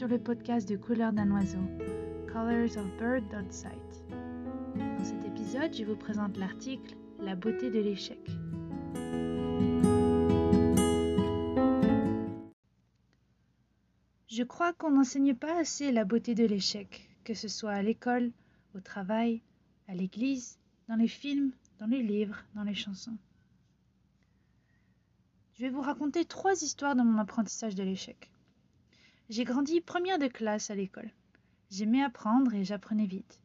sur le podcast de Couleurs d'un oiseau, Colors of Bird Sight. Dans cet épisode, je vous présente l'article La beauté de l'échec. Je crois qu'on n'enseigne pas assez la beauté de l'échec, que ce soit à l'école, au travail, à l'église, dans les films, dans les livres, dans les chansons. Je vais vous raconter trois histoires de mon apprentissage de l'échec. J'ai grandi première de classe à l'école. J'aimais apprendre et j'apprenais vite.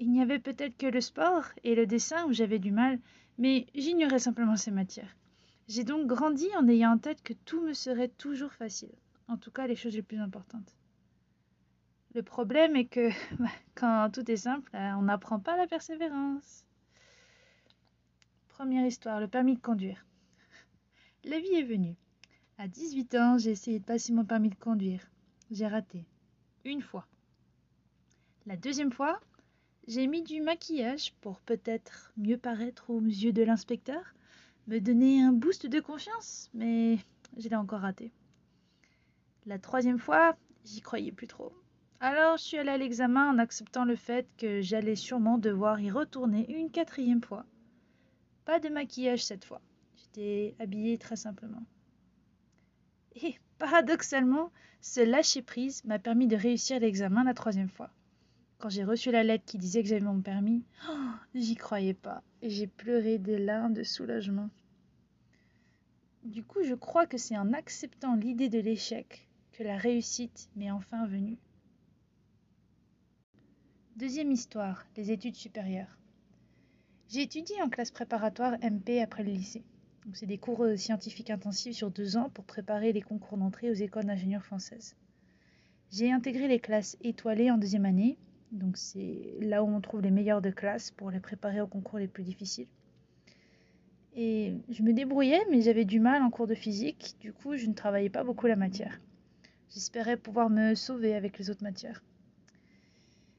Il n'y avait peut-être que le sport et le dessin où j'avais du mal, mais j'ignorais simplement ces matières. J'ai donc grandi en ayant en tête que tout me serait toujours facile, en tout cas les choses les plus importantes. Le problème est que bah, quand tout est simple, euh, on n'apprend pas la persévérance. Première histoire, le permis de conduire. La vie est venue. À 18 ans, j'ai essayé de passer mon permis de conduire. J'ai raté. Une fois. La deuxième fois, j'ai mis du maquillage pour peut-être mieux paraître aux yeux de l'inspecteur, me donner un boost de confiance, mais je l'ai encore raté. La troisième fois, j'y croyais plus trop. Alors je suis allée à l'examen en acceptant le fait que j'allais sûrement devoir y retourner une quatrième fois. Pas de maquillage cette fois. J'étais habillée très simplement. Paradoxalement, ce lâcher-prise m'a permis de réussir l'examen la troisième fois. Quand j'ai reçu la lettre qui disait que j'avais mon permis, oh, j'y croyais pas et j'ai pleuré des larmes de soulagement. Du coup, je crois que c'est en acceptant l'idée de l'échec que la réussite m'est enfin venue. Deuxième histoire, les études supérieures. J'ai étudié en classe préparatoire MP après le lycée c'est des cours euh, scientifiques intensifs sur deux ans pour préparer les concours d'entrée aux écoles d'ingénieurs françaises. J'ai intégré les classes étoilées en deuxième année, donc c'est là où on trouve les meilleurs de classe pour les préparer aux concours les plus difficiles. Et je me débrouillais, mais j'avais du mal en cours de physique, du coup je ne travaillais pas beaucoup la matière. J'espérais pouvoir me sauver avec les autres matières.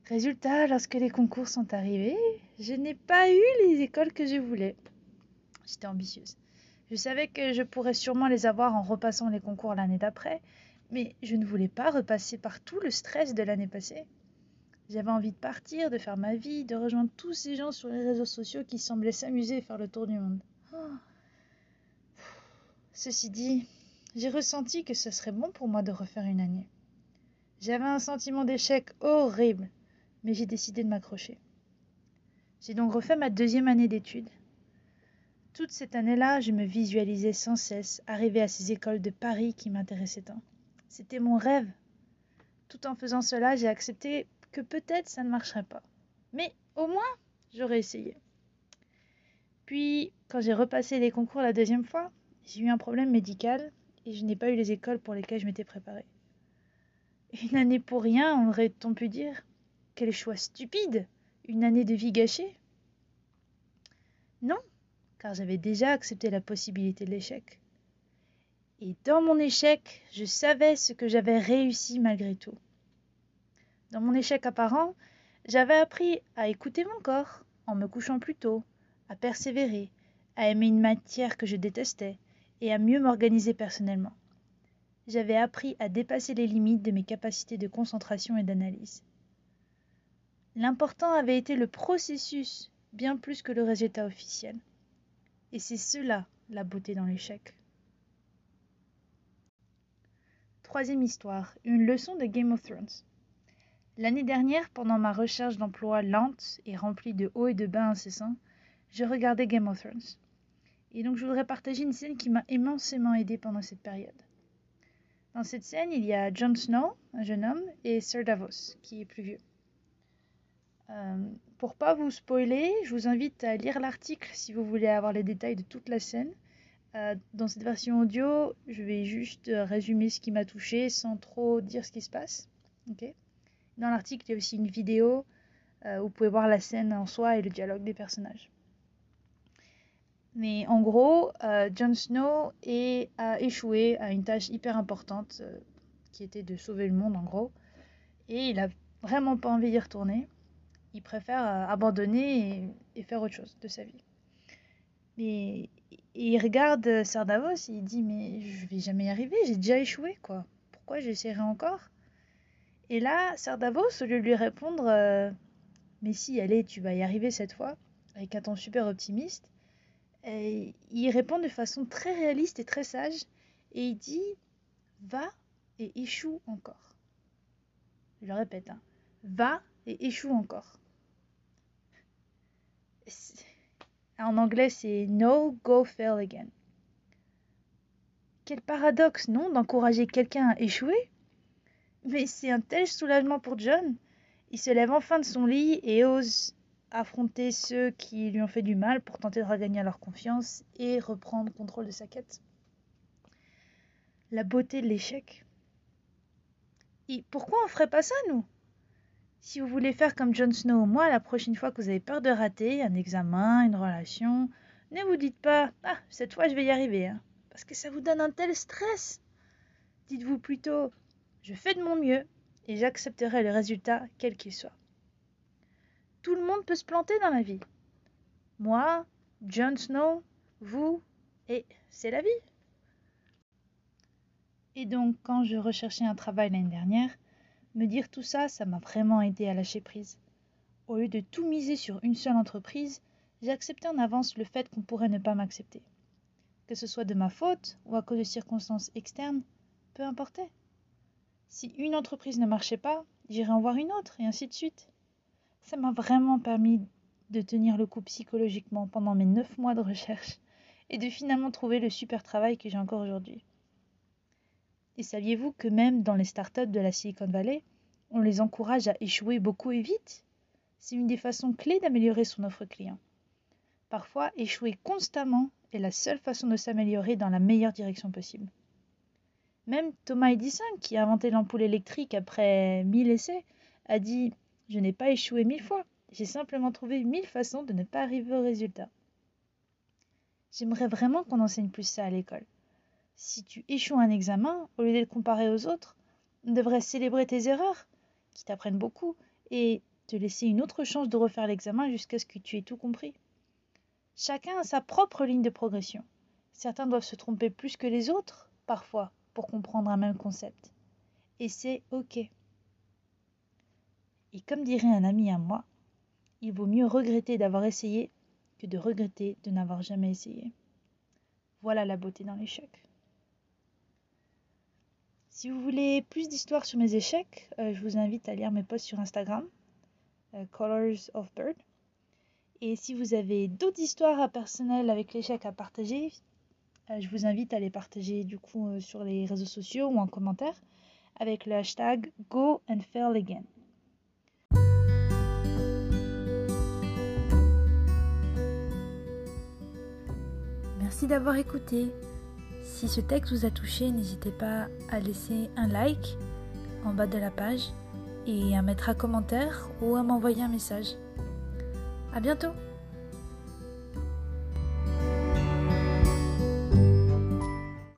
Résultat, lorsque les concours sont arrivés, je n'ai pas eu les écoles que je voulais. J'étais ambitieuse. Je savais que je pourrais sûrement les avoir en repassant les concours l'année d'après, mais je ne voulais pas repasser par tout le stress de l'année passée. J'avais envie de partir, de faire ma vie, de rejoindre tous ces gens sur les réseaux sociaux qui semblaient s'amuser et faire le tour du monde. Oh. Ceci dit, j'ai ressenti que ce serait bon pour moi de refaire une année. J'avais un sentiment d'échec horrible, mais j'ai décidé de m'accrocher. J'ai donc refait ma deuxième année d'études toute cette année-là, je me visualisais sans cesse arriver à ces écoles de Paris qui m'intéressaient tant. C'était mon rêve. Tout en faisant cela, j'ai accepté que peut-être ça ne marcherait pas. Mais au moins, j'aurais essayé. Puis, quand j'ai repassé les concours la deuxième fois, j'ai eu un problème médical et je n'ai pas eu les écoles pour lesquelles je m'étais préparée. Une année pour rien, aurait-on pu dire? Quel choix stupide Une année de vie gâchée? Non, car j'avais déjà accepté la possibilité de l'échec. Et dans mon échec, je savais ce que j'avais réussi malgré tout. Dans mon échec apparent, j'avais appris à écouter mon corps en me couchant plus tôt, à persévérer, à aimer une matière que je détestais et à mieux m'organiser personnellement. J'avais appris à dépasser les limites de mes capacités de concentration et d'analyse. L'important avait été le processus bien plus que le résultat officiel. Et c'est cela la beauté dans l'échec. Troisième histoire, une leçon de Game of Thrones. L'année dernière, pendant ma recherche d'emploi lente et remplie de hauts et de bas incessants, je regardais Game of Thrones. Et donc je voudrais partager une scène qui m'a immensément aidé pendant cette période. Dans cette scène, il y a Jon Snow, un jeune homme, et Sir Davos, qui est plus vieux. Euh, pour pas vous spoiler, je vous invite à lire l'article si vous voulez avoir les détails de toute la scène. Euh, dans cette version audio, je vais juste résumer ce qui m'a touché sans trop dire ce qui se passe. Dans l'article, il y a aussi une vidéo euh, où vous pouvez voir la scène en soi et le dialogue des personnages. Mais en gros, Jon Snow a échoué à une tâche hyper importante qui était de sauver le monde en gros. Et il a vraiment pas envie d'y retourner il préfère euh, abandonner et, faire autre chose de sa vie. Mais il regarde Sardavos et il dit mais je vais jamais y arriver, j'ai déjà échoué quoi. Pourquoi j'essaierai encore? Et là, Sir Davos, au lieu de lui répondre euh, Mais si, allez, tu vas y arriver cette fois, avec un ton super optimiste, et il répond de façon très réaliste et très sage, et il dit Va et échoue encore. Je le répète, hein. va et échoue encore. En anglais, c'est No, go, fail again. Quel paradoxe, non, d'encourager quelqu'un à échouer Mais c'est un tel soulagement pour John. Il se lève enfin de son lit et ose affronter ceux qui lui ont fait du mal pour tenter de regagner leur confiance et reprendre contrôle de sa quête. La beauté de l'échec. Pourquoi on ferait pas ça, nous? Si vous voulez faire comme Jon Snow ou moi, la prochaine fois que vous avez peur de rater un examen, une relation, ne vous dites pas Ah, cette fois je vais y arriver, hein, parce que ça vous donne un tel stress. Dites-vous plutôt Je fais de mon mieux et j'accepterai le résultat quel qu'il soit. Tout le monde peut se planter dans la vie. Moi, Jon Snow, vous, et c'est la vie. Et donc, quand je recherchais un travail l'année dernière, me dire tout ça, ça m'a vraiment aidé à lâcher prise. Au lieu de tout miser sur une seule entreprise, j'ai accepté en avance le fait qu'on pourrait ne pas m'accepter. Que ce soit de ma faute ou à cause de circonstances externes, peu importait. Si une entreprise ne marchait pas, j'irais en voir une autre, et ainsi de suite. Ça m'a vraiment permis de tenir le coup psychologiquement pendant mes neuf mois de recherche et de finalement trouver le super travail que j'ai encore aujourd'hui. Et saviez-vous que même dans les startups de la Silicon Valley, on les encourage à échouer beaucoup et vite? C'est une des façons clés d'améliorer son offre client. Parfois, échouer constamment est la seule façon de s'améliorer dans la meilleure direction possible. Même Thomas Edison, qui a inventé l'ampoule électrique après mille essais, a dit Je n'ai pas échoué mille fois, j'ai simplement trouvé mille façons de ne pas arriver au résultat. J'aimerais vraiment qu'on enseigne plus ça à l'école si tu échoues un examen, au lieu d'être comparé aux autres, on devrait célébrer tes erreurs, qui t'apprennent beaucoup, et te laisser une autre chance de refaire l'examen jusqu'à ce que tu aies tout compris. Chacun a sa propre ligne de progression. Certains doivent se tromper plus que les autres, parfois, pour comprendre un même concept. Et c'est OK. Et comme dirait un ami à moi, il vaut mieux regretter d'avoir essayé que de regretter de n'avoir jamais essayé. Voilà la beauté dans l'échec. Si vous voulez plus d'histoires sur mes échecs, euh, je vous invite à lire mes posts sur Instagram, euh, Colors of Bird. Et si vous avez d'autres histoires personnelles avec l'échec à partager, euh, je vous invite à les partager du coup sur les réseaux sociaux ou en commentaire avec le hashtag Go and Fail Again. Merci d'avoir écouté. Si ce texte vous a touché, n'hésitez pas à laisser un like en bas de la page et à mettre un commentaire ou à m'envoyer un message. À bientôt!